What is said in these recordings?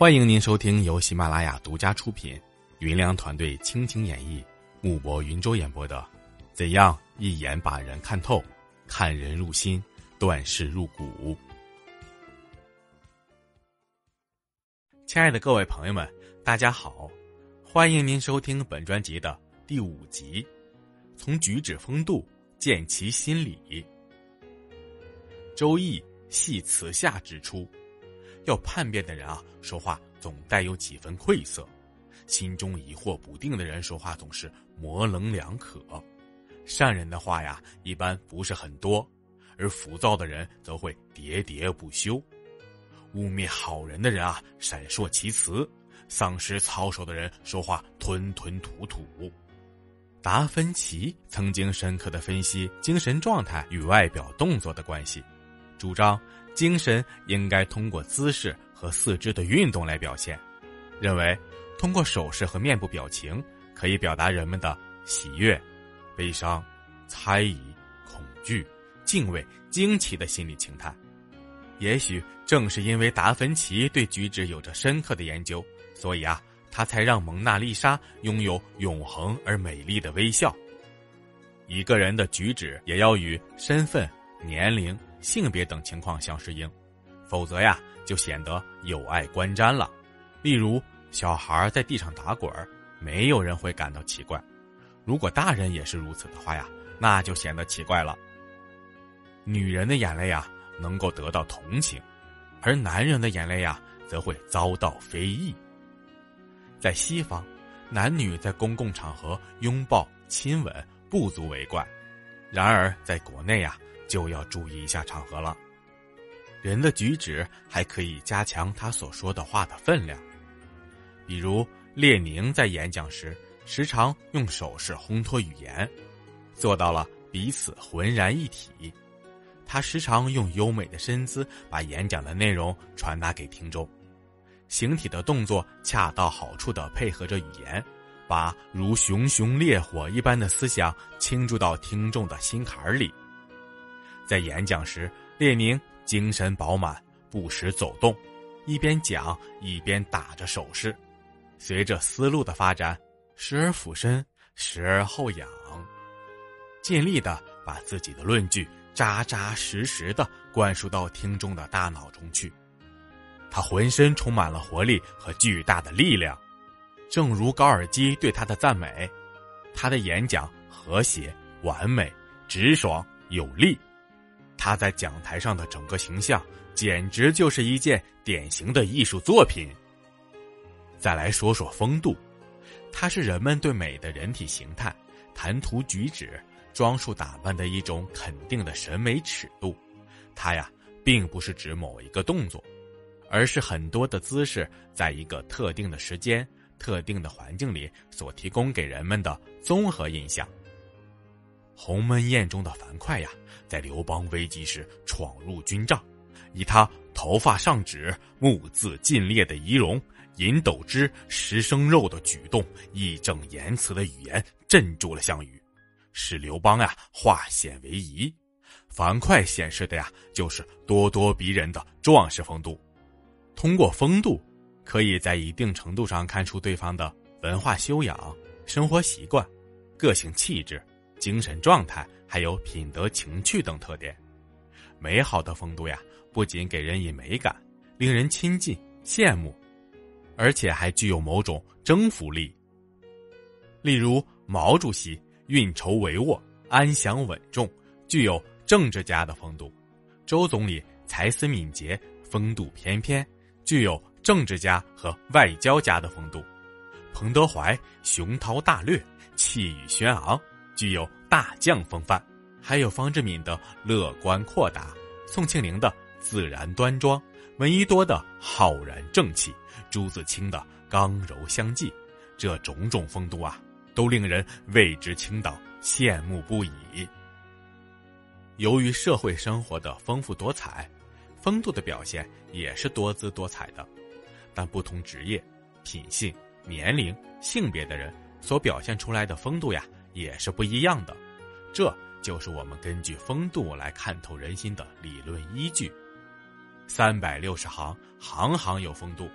欢迎您收听由喜马拉雅独家出品、云良团队倾情演绎、木博云舟演播的《怎样一眼把人看透，看人入心，断事入骨》。亲爱的各位朋友们，大家好，欢迎您收听本专辑的第五集，从举止风度见其心理。周易系辞下指出。要叛变的人啊，说话总带有几分愧色；心中疑惑不定的人说话总是模棱两可。善人的话呀，一般不是很多；而浮躁的人则会喋喋不休。污蔑好人的人啊，闪烁其词；丧失操守的人说话吞吞吐吐。达芬奇曾经深刻的分析精神状态与外表动作的关系，主张。精神应该通过姿势和四肢的运动来表现，认为通过手势和面部表情可以表达人们的喜悦、悲伤、猜疑、恐惧、敬畏、惊奇的心理情态。也许正是因为达芬奇对举止有着深刻的研究，所以啊，他才让蒙娜丽莎拥有永恒而美丽的微笑。一个人的举止也要与身份、年龄。性别等情况相适应，否则呀就显得有碍观瞻了。例如，小孩在地上打滚没有人会感到奇怪；如果大人也是如此的话呀，那就显得奇怪了。女人的眼泪呀能够得到同情，而男人的眼泪呀则会遭到非议。在西方，男女在公共场合拥抱亲吻不足为怪，然而在国内呀。就要注意一下场合了。人的举止还可以加强他所说的话的分量，比如列宁在演讲时时常用手势烘托语言，做到了彼此浑然一体。他时常用优美的身姿把演讲的内容传达给听众，形体的动作恰到好处的配合着语言，把如熊熊烈火一般的思想倾注到听众的心坎里。在演讲时，列宁精神饱满，不时走动，一边讲一边打着手势。随着思路的发展，时而俯身，时而后仰，尽力的把自己的论据扎扎实实的灌输到听众的大脑中去。他浑身充满了活力和巨大的力量，正如高尔基对他的赞美：他的演讲和谐、完美、直爽、有力。他在讲台上的整个形象，简直就是一件典型的艺术作品。再来说说风度，它是人们对美的人体形态、谈吐举止、装束打扮的一种肯定的审美尺度。它呀，并不是指某一个动作，而是很多的姿势在一个特定的时间、特定的环境里所提供给人们的综合印象。鸿门宴中的樊哙呀，在刘邦危急时闯入军帐，以他头发上指、目眦尽裂的仪容、银斗之食生肉的举动、义正言辞的语言，镇住了项羽，使刘邦呀化险为夷。樊哙显示的呀，就是咄咄逼人的壮士风度。通过风度，可以在一定程度上看出对方的文化修养、生活习惯、个性气质。精神状态，还有品德情趣等特点，美好的风度呀，不仅给人以美感，令人亲近羡慕，而且还具有某种征服力。例如，毛主席运筹帷幄、安详稳重，具有政治家的风度；周总理才思敏捷、风度翩翩，具有政治家和外交家的风度；彭德怀雄韬大略、气宇轩昂。具有大将风范，还有方志敏的乐观阔达，宋庆龄的自然端庄，闻一多的浩然正气，朱自清的刚柔相济，这种种风度啊，都令人为之倾倒，羡慕不已。由于社会生活的丰富多彩，风度的表现也是多姿多彩的，但不同职业、品性、年龄、性别的人所表现出来的风度呀。也是不一样的，这就是我们根据风度来看透人心的理论依据。三百六十行，行行有风度，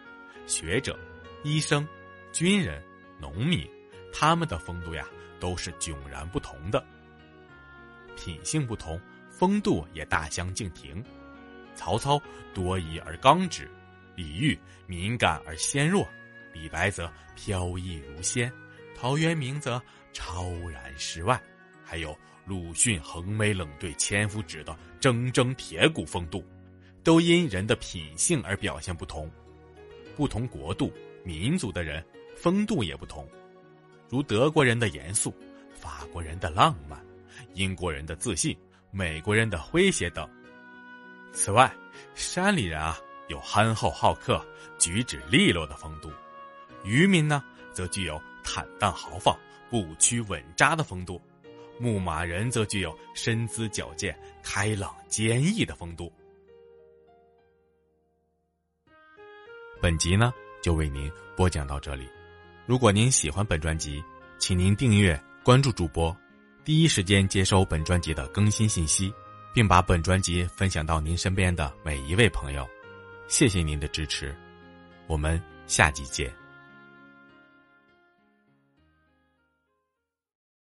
学者、医生、军人、农民，他们的风度呀，都是迥然不同的。品性不同，风度也大相径庭。曹操多疑而刚直，李煜敏感而纤弱，李白则飘逸如仙，陶渊明则超然世外，还有鲁迅横眉冷对千夫指的铮铮铁骨风度，都因人的品性而表现不同。不同国度、民族的人，风度也不同，如德国人的严肃，法国人的浪漫，英国人的自信，美国人的诙谐等。此外，山里人啊有憨厚好客、举止利落的风度；渔民呢则具有坦荡豪放、不屈稳扎的风度；牧马人则具有身姿矫健、开朗坚毅的风度。本集呢就为您播讲到这里。如果您喜欢本专辑，请您订阅关注主播，第一时间接收本专辑的更新信息。并把本专辑分享到您身边的每一位朋友，谢谢您的支持，我们下集见。